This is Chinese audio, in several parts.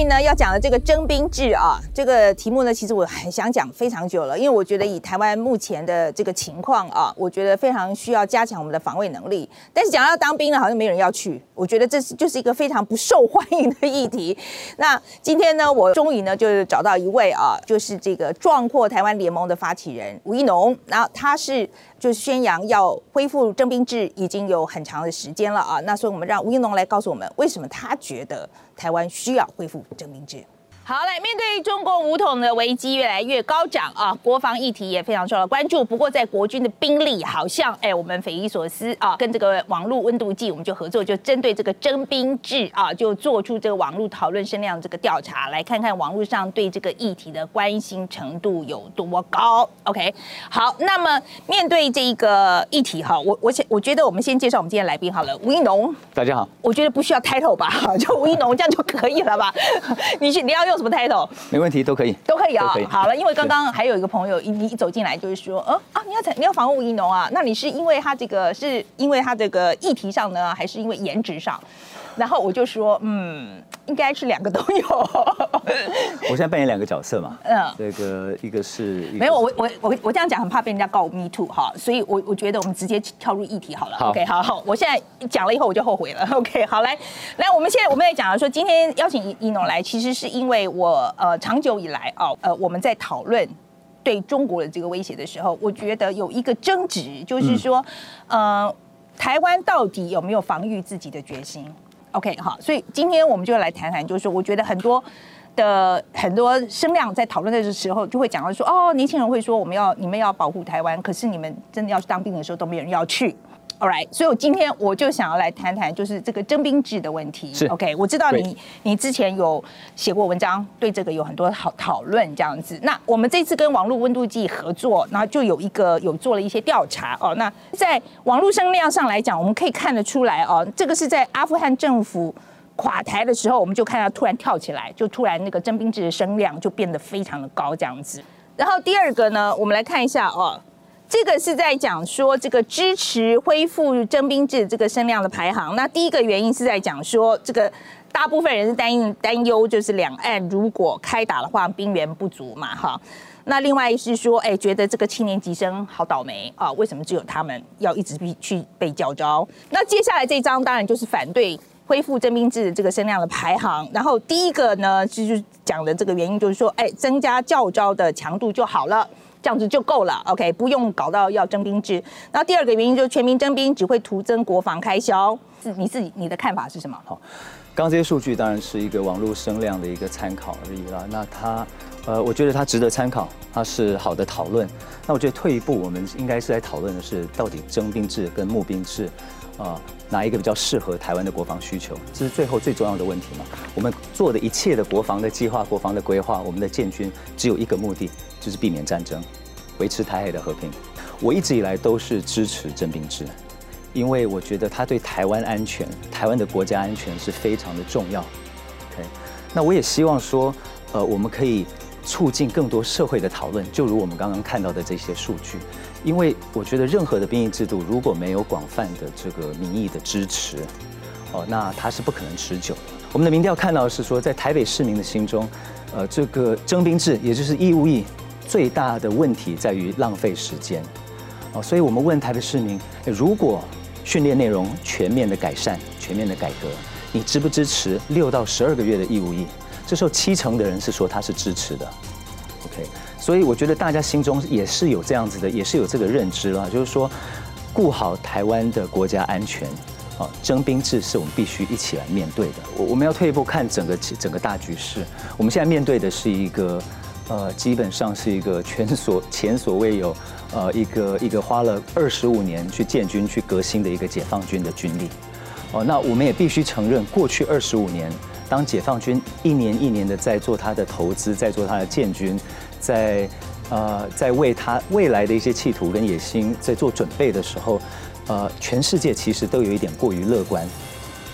以呢，要讲的这个征兵制啊，这个题目呢，其实我很想讲非常久了，因为我觉得以台湾目前的这个情况啊，我觉得非常需要加强我们的防卫能力。但是讲到当兵呢，好像没人要去，我觉得这是就是一个非常不受欢迎的议题。那今天呢，我终于呢就是找到一位啊，就是这个壮阔台湾联盟的发起人吴一农，然后他是就宣扬要恢复征兵制已经有很长的时间了啊。那所以我们让吴一农来告诉我们，为什么他觉得台湾需要恢复。征兵制。好，嘞面对中共武统的危机越来越高涨啊，国防议题也非常受到关注。不过，在国军的兵力好像，哎，我们匪夷所思啊，跟这个网络温度计，我们就合作，就针对这个征兵制啊，就做出这个网络讨论声量这个调查，来看看网络上对这个议题的关心程度有多高。OK，好，那么面对这一个议题哈，我我想我觉得我们先介绍我们今天来宾好了，吴一农，大家好，我觉得不需要 title 吧，就吴一农这样就可以了吧？你去你要用。什么 title？没问题，都可以，都可以啊。好了，因为刚刚还有一个朋友，你一走进来就是说，呃啊，你要采你要访问吴怡农啊？那你是因为他这个是因为他这个议题上呢，还是因为颜值上？然后我就说，嗯，应该是两个都有。我现在扮演两个角色嘛，嗯，这个一个是没有，我我我我这样讲很怕被人家告 me too 哈，所以我我觉得我们直接跳入议题好了。OK，好好，我现在讲了以后我就后悔了。OK，好来来，我们现在我们在讲说，今天邀请一农来，其实是因为我呃长久以来哦呃我们在讨论对中国的这个威胁的时候，我觉得有一个争执，就是说呃台湾到底有没有防御自己的决心？OK，好，所以今天我们就来谈谈，就是，我觉得很多的很多声量在讨论的时候，就会讲到说，哦，年轻人会说，我们要你们要保护台湾，可是你们真的要去当兵的时候，都没有人要去。All right，所以我今天我就想要来谈谈，就是这个征兵制的问题。是 OK，我知道你你之前有写过文章，对这个有很多好讨论这样子。那我们这次跟网络温度计合作，然后就有一个有做了一些调查哦。那在网络声量上来讲，我们可以看得出来哦，这个是在阿富汗政府垮台的时候，我们就看到突然跳起来，就突然那个征兵制的声量就变得非常的高这样子。然后第二个呢，我们来看一下哦。这个是在讲说这个支持恢复征兵制这个声量的排行。那第一个原因是在讲说，这个大部分人是担担忧，就是两岸如果开打的话，兵源不足嘛，哈。那另外是说，哎，觉得这个七年级生好倒霉啊，为什么只有他们要一直必去被叫招？那接下来这张当然就是反对恢复征兵制的这个声量的排行。然后第一个呢，就是讲的这个原因就是说，哎，增加教招的强度就好了。这样子就够了，OK，不用搞到要征兵制。然后第二个原因就是全民征兵只会徒增国防开销，是你自己你的看法是什么？好，刚刚这些数据当然是一个网络声量的一个参考而已啦。那它，呃，我觉得它值得参考，它是好的讨论。那我觉得退一步，我们应该是在讨论的是，到底征兵制跟募兵制，啊，哪一个比较适合台湾的国防需求？这是最后最重要的问题嘛？我们做的一切的国防的计划、国防的规划，我们的建军只有一个目的。就是避免战争，维持台海的和平。我一直以来都是支持征兵制，因为我觉得它对台湾安全、台湾的国家安全是非常的重要。OK，那我也希望说，呃，我们可以促进更多社会的讨论，就如我们刚刚看到的这些数据。因为我觉得任何的兵役制度如果没有广泛的这个民意的支持，哦，那它是不可能持久。我们的民调看到是说，在台北市民的心中，呃，这个征兵制也就是义务役。最大的问题在于浪费时间，哦，所以我们问台北市民：如果训练内容全面的改善、全面的改革，你支不支持六到十二个月的义务役？这时候七成的人是说他是支持的。OK，所以我觉得大家心中也是有这样子的，也是有这个认知了，就是说顾好台湾的国家安全，啊，征兵制是我们必须一起来面对的。我我们要退一步看整个整个大局势，我们现在面对的是一个。呃，基本上是一个前所 前所未有，呃，一个一个花了二十五年去建军、去革新的一个解放军的军力。哦，那我们也必须承认，过去二十五年，当解放军一年一年的在做他的投资，在做他的建军，在呃，在为他未来的一些企图跟野心在做准备的时候，呃，全世界其实都有一点过于乐观，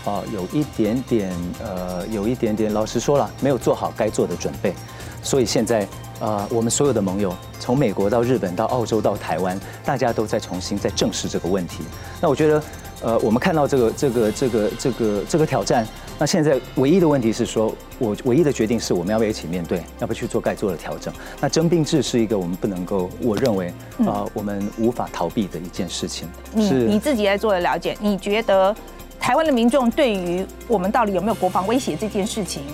啊，有一点点呃，有一点点，老实说了，没有做好该做的准备。所以现在，呃，我们所有的盟友，从美国到日本到澳洲到台湾，大家都在重新在正视这个问题。那我觉得，呃，我们看到这个这个这个这个这个挑战，那现在唯一的问题是说，我唯一的决定是我们要不要一起面对，要不要去做该做的调整。那征兵制是一个我们不能够，我认为啊，我们无法逃避的一件事情。你你自己在做的了解，你觉得台湾的民众对于我们到底有没有国防威胁这件事情？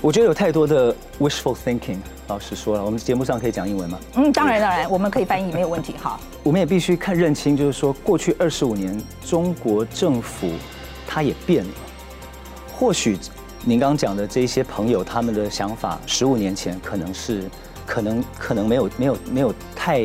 我觉得有太多的 wishful thinking。老师说了，我们节目上可以讲英文吗？嗯，当然当然，我们可以翻译，没有问题。好，我们也必须看认清，就是说过去二十五年中国政府它也变了。或许您刚刚讲的这些朋友，他们的想法十五年前可能是，可能可能没有没有没有太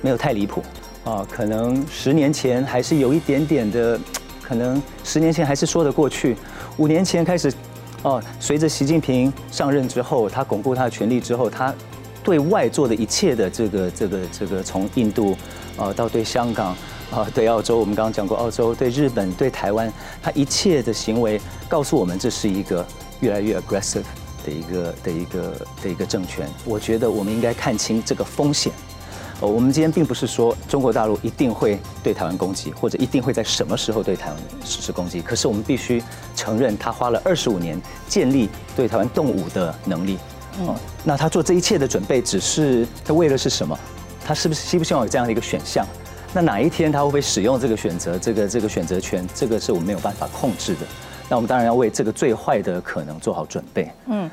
没有太离谱啊，可能十年前还是有一点点的，可能十年前还是说得过去，五年前开始，哦，随着习近平上任之后，他巩固他的权力之后，他对外做的一切的这个这个这个，从印度呃到对香港。啊，对澳洲，我们刚刚讲过，澳洲对日本、对台湾，他一切的行为告诉我们，这是一个越来越 aggressive 的一个的一个的一个政权。我觉得我们应该看清这个风险。呃，我们今天并不是说中国大陆一定会对台湾攻击，或者一定会在什么时候对台湾实施攻击。可是我们必须承认，他花了二十五年建立对台湾动武的能力。嗯，那他做这一切的准备，只是他为了是什么？他是不是希不希望有这样的一个选项？那哪一天他会不会使用这个选择？这个这个选择权，这个是我们没有办法控制的。那我们当然要为这个最坏的可能做好准备。嗯，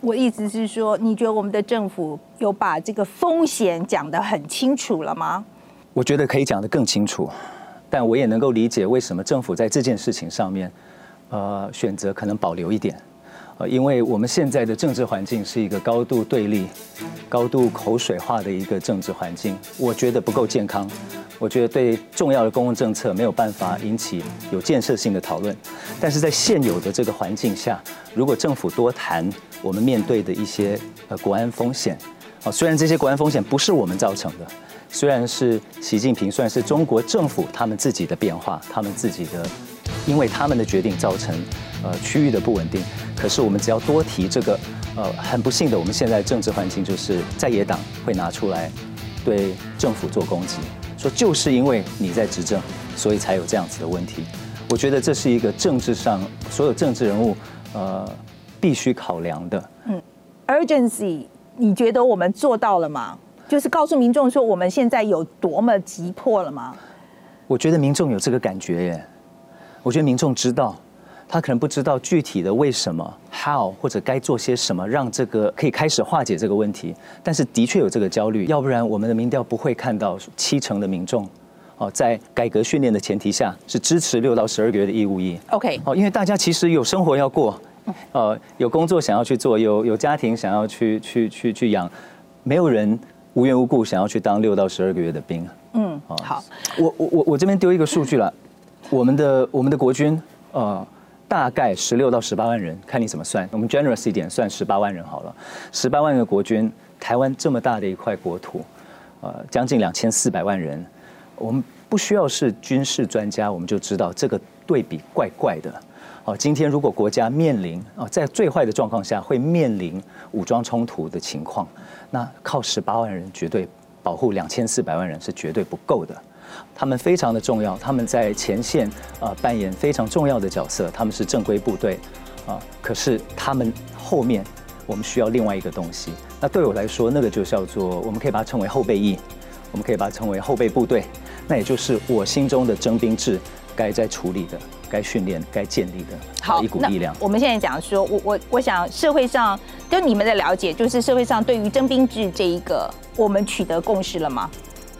我意思是说，你觉得我们的政府有把这个风险讲得很清楚了吗？我觉得可以讲得更清楚，但我也能够理解为什么政府在这件事情上面，呃，选择可能保留一点。呃，因为我们现在的政治环境是一个高度对立、高度口水化的一个政治环境，我觉得不够健康。我觉得对重要的公共政策没有办法引起有建设性的讨论。但是在现有的这个环境下，如果政府多谈我们面对的一些呃国安风险，啊，虽然这些国安风险不是我们造成的，虽然是习近平，虽然是中国政府他们自己的变化，他们自己的，因为他们的决定造成呃区域的不稳定。可是我们只要多提这个，呃，很不幸的，我们现在政治环境就是在野党会拿出来对政府做攻击，说就是因为你在执政，所以才有这样子的问题。我觉得这是一个政治上所有政治人物呃必须考量的。嗯，urgency，你觉得我们做到了吗？就是告诉民众说我们现在有多么急迫了吗？我觉得民众有这个感觉耶，我觉得民众知道。他可能不知道具体的为什么，how 或者该做些什么，让这个可以开始化解这个问题。但是的确有这个焦虑，要不然我们的民调不会看到七成的民众，哦，在改革训练的前提下是支持六到十二个月的义务役。OK，哦，因为大家其实有生活要过，呃，有工作想要去做，有有家庭想要去去去去养，没有人无缘无故想要去当六到十二个月的兵。嗯，好，我我我我这边丢一个数据了，我们的我们的国军，呃。大概十六到十八万人，看你怎么算。我们 generous 一点，算十八万人好了。十八万个国军，台湾这么大的一块国土，呃，将近两千四百万人，我们不需要是军事专家，我们就知道这个对比怪怪的。哦，今天如果国家面临啊，在最坏的状况下会面临武装冲突的情况，那靠十八万人绝对保护两千四百万人是绝对不够的。他们非常的重要，他们在前线啊扮演非常重要的角色，他们是正规部队啊。可是他们后面我们需要另外一个东西，那对我来说，那个就叫做我们可以把它称为后备役，我们可以把它称为后备部队，那也就是我心中的征兵制该在处理的、该训练、该建立的好一股力量。我们现在讲说，我我我想社会上跟你们的了解，就是社会上对于征兵制这一个，我们取得共识了吗？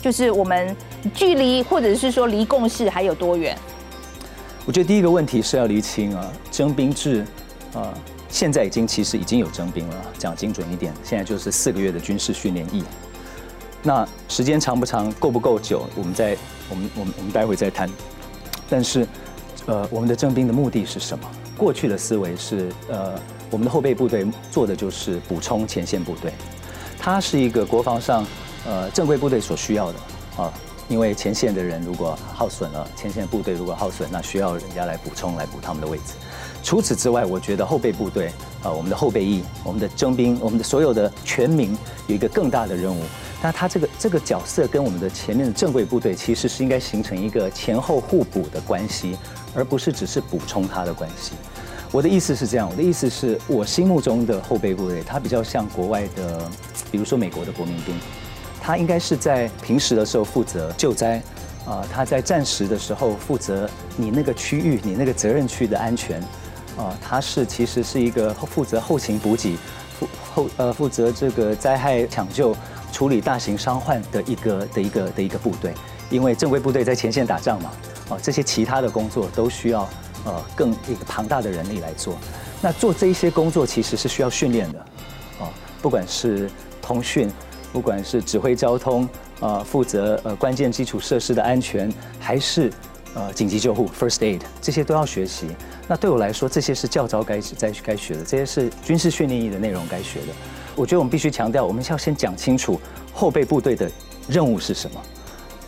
就是我们距离，或者是说离共识还有多远？我觉得第一个问题是要厘清啊，征兵制啊，现在已经其实已经有征兵了，讲精准一点，现在就是四个月的军事训练役。那时间长不长，够不够久？我们再我们我们我们待会再谈。但是，呃，我们的征兵的目的是什么？过去的思维是，呃，我们的后备部队做的就是补充前线部队，它是一个国防上。呃，正规部队所需要的啊，因为前线的人如果耗损了，前线部队如果耗损，那需要人家来补充，来补他们的位置。除此之外，我觉得后备部队啊，我们的后备役，我们的征兵，我们的所有的全民有一个更大的任务，那他这个这个角色跟我们的前面的正规部队其实是应该形成一个前后互补的关系，而不是只是补充他的关系。我的意思是这样，我的意思是我心目中的后备部队，它比较像国外的，比如说美国的国民兵，他应该是在平时的时候负责救灾，啊，他在战时的时候负责你那个区域、你那个责任区的安全，啊，他是其实是一个负责后勤补给、负后呃负责这个灾害抢救。处理大型伤患的一个的一个的一个部队，因为正规部队在前线打仗嘛，哦，这些其他的工作都需要呃更一个庞大的人力来做。那做这些工作其实是需要训练的，哦，不管是通讯，不管是指挥交通，呃，负责呃关键基础设施的安全，还是呃紧急救护 （first aid），这些都要学习。那对我来说，这些是教招该在该学的，这些是军事训练营的内容该学的。我觉得我们必须强调，我们要先讲清楚后备部队的任务是什么。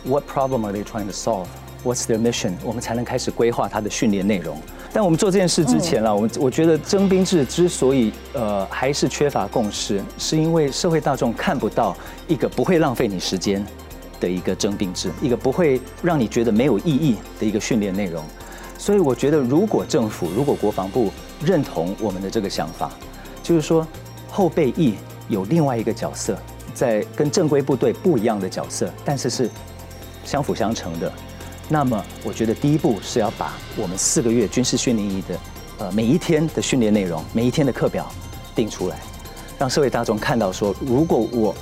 What problem are they trying to solve? What's their mission? 我们才能开始规划他的训练内容。但我们做这件事之前了，我们我觉得征兵制之所以呃还是缺乏共识，是因为社会大众看不到一个不会浪费你时间的一个征兵制，一个不会让你觉得没有意义的一个训练内容。所以我觉得，如果政府、如果国防部认同我们的这个想法，就是说。后备役有另外一个角色，在跟正规部队不一样的角色，但是是相辅相成的。那么，我觉得第一步是要把我们四个月军事训练营的呃每一天的训练内容、每一天的课表定出来，让社会大众看到说，如果我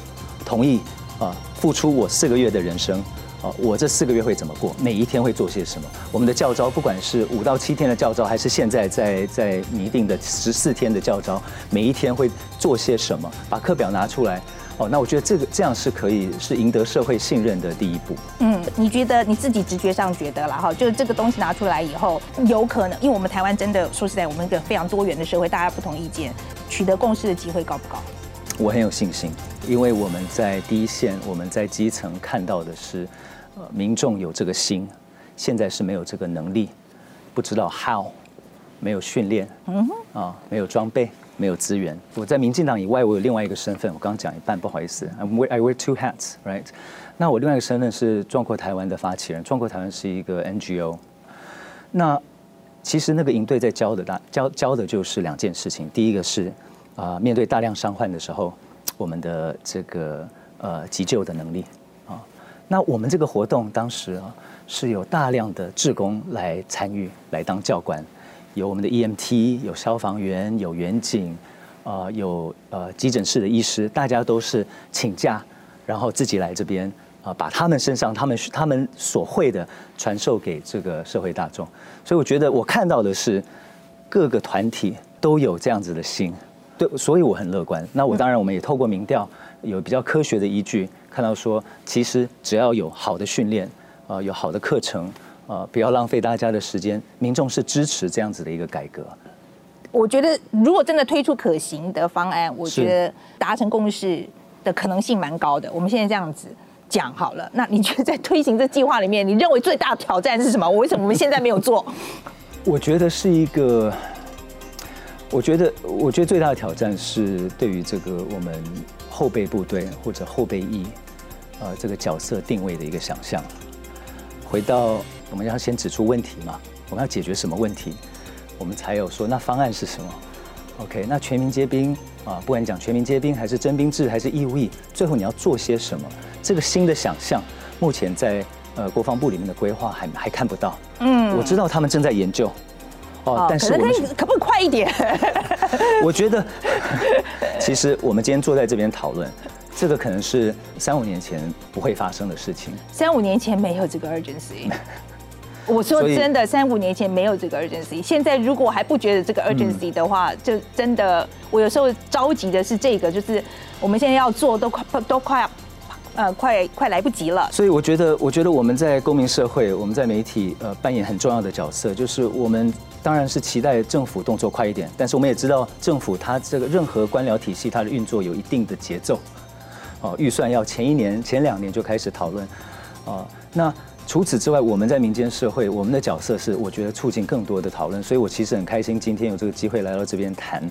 同意啊付出我四个月的人生。哦，我这四个月会怎么过？每一天会做些什么？我们的教招，不管是五到七天的教招，还是现在在在拟定的十四天的教招，每一天会做些什么？把课表拿出来。哦，那我觉得这个这样是可以是赢得社会信任的第一步。嗯，你觉得你自己直觉上觉得了哈？就是这个东西拿出来以后，有可能，因为我们台湾真的说实在，我们一个非常多元的社会，大家不同意见，取得共识的机会高不高？我很有信心，因为我们在第一线，我们在基层看到的是。呃民众有这个心，现在是没有这个能力，不知道 how，没有训练，嗯哼，啊，没有装备，没有资源。我在民进党以外，我有另外一个身份，我刚刚讲一半，不好意思，I wear I wear two hats，right？那我另外一个身份是壮阔台湾的发起人，壮阔台湾是一个 NGO。那其实那个营队在教的大教教的就是两件事情，第一个是啊，面对大量伤患的时候，我们的这个呃急救的能力啊。那我们这个活动当时啊，是有大量的志工来参与，来当教官，有我们的 EMT，有消防员，有员警，啊，有呃急诊室的医师，大家都是请假，然后自己来这边啊，把他们身上他们他们所会的传授给这个社会大众。所以我觉得我看到的是各个团体都有这样子的心，对，所以我很乐观。那我当然我们也透过民调有比较科学的依据。看到说，其实只要有好的训练，呃，有好的课程，呃，不要浪费大家的时间，民众是支持这样子的一个改革。我觉得，如果真的推出可行的方案，我觉得达成共识的可能性蛮高的。我们现在这样子讲好了，那你觉得在推行这计划里面，你认为最大的挑战是什么？我为什么我们现在没有做？我觉得是一个，我觉得，我觉得最大的挑战是对于这个我们。后备部队或者后备役，呃，这个角色定位的一个想象。回到我们要先指出问题嘛，我们要解决什么问题，我们才有说那方案是什么。OK，那全民皆兵啊，不管讲全民皆兵还是征兵制还是义务役，最后你要做些什么？这个新的想象，目前在呃国防部里面的规划还还看不到。嗯，我知道他们正在研究。哦，但是我们可不可以快一点？我觉得，其实我们今天坐在这边讨论，这个可能是三五年前不会发生的事情。三五年前没有这个 urgency。我说真的，三五年前没有这个 urgency。现在如果还不觉得这个 urgency 的话，就真的，我有时候着急的是这个，就是我们现在要做都快都快。呃，快快来不及了。所以我觉得，我觉得我们在公民社会，我们在媒体，呃，扮演很重要的角色。就是我们当然是期待政府动作快一点，但是我们也知道，政府它这个任何官僚体系它的运作有一定的节奏。哦，预算要前一年、前两年就开始讨论。哦，那除此之外，我们在民间社会，我们的角色是我觉得促进更多的讨论，所以我其实很开心今天有这个机会来到这边谈，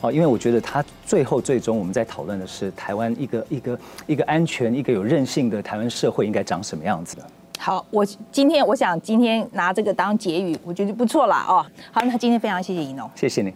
哦，因为我觉得他最后最终我们在讨论的是台湾一个一个一个安全、一个有韧性的台湾社会应该长什么样子的。好，我今天我想今天拿这个当结语，我觉得不错了哦。好，那今天非常谢谢尹农，谢谢你。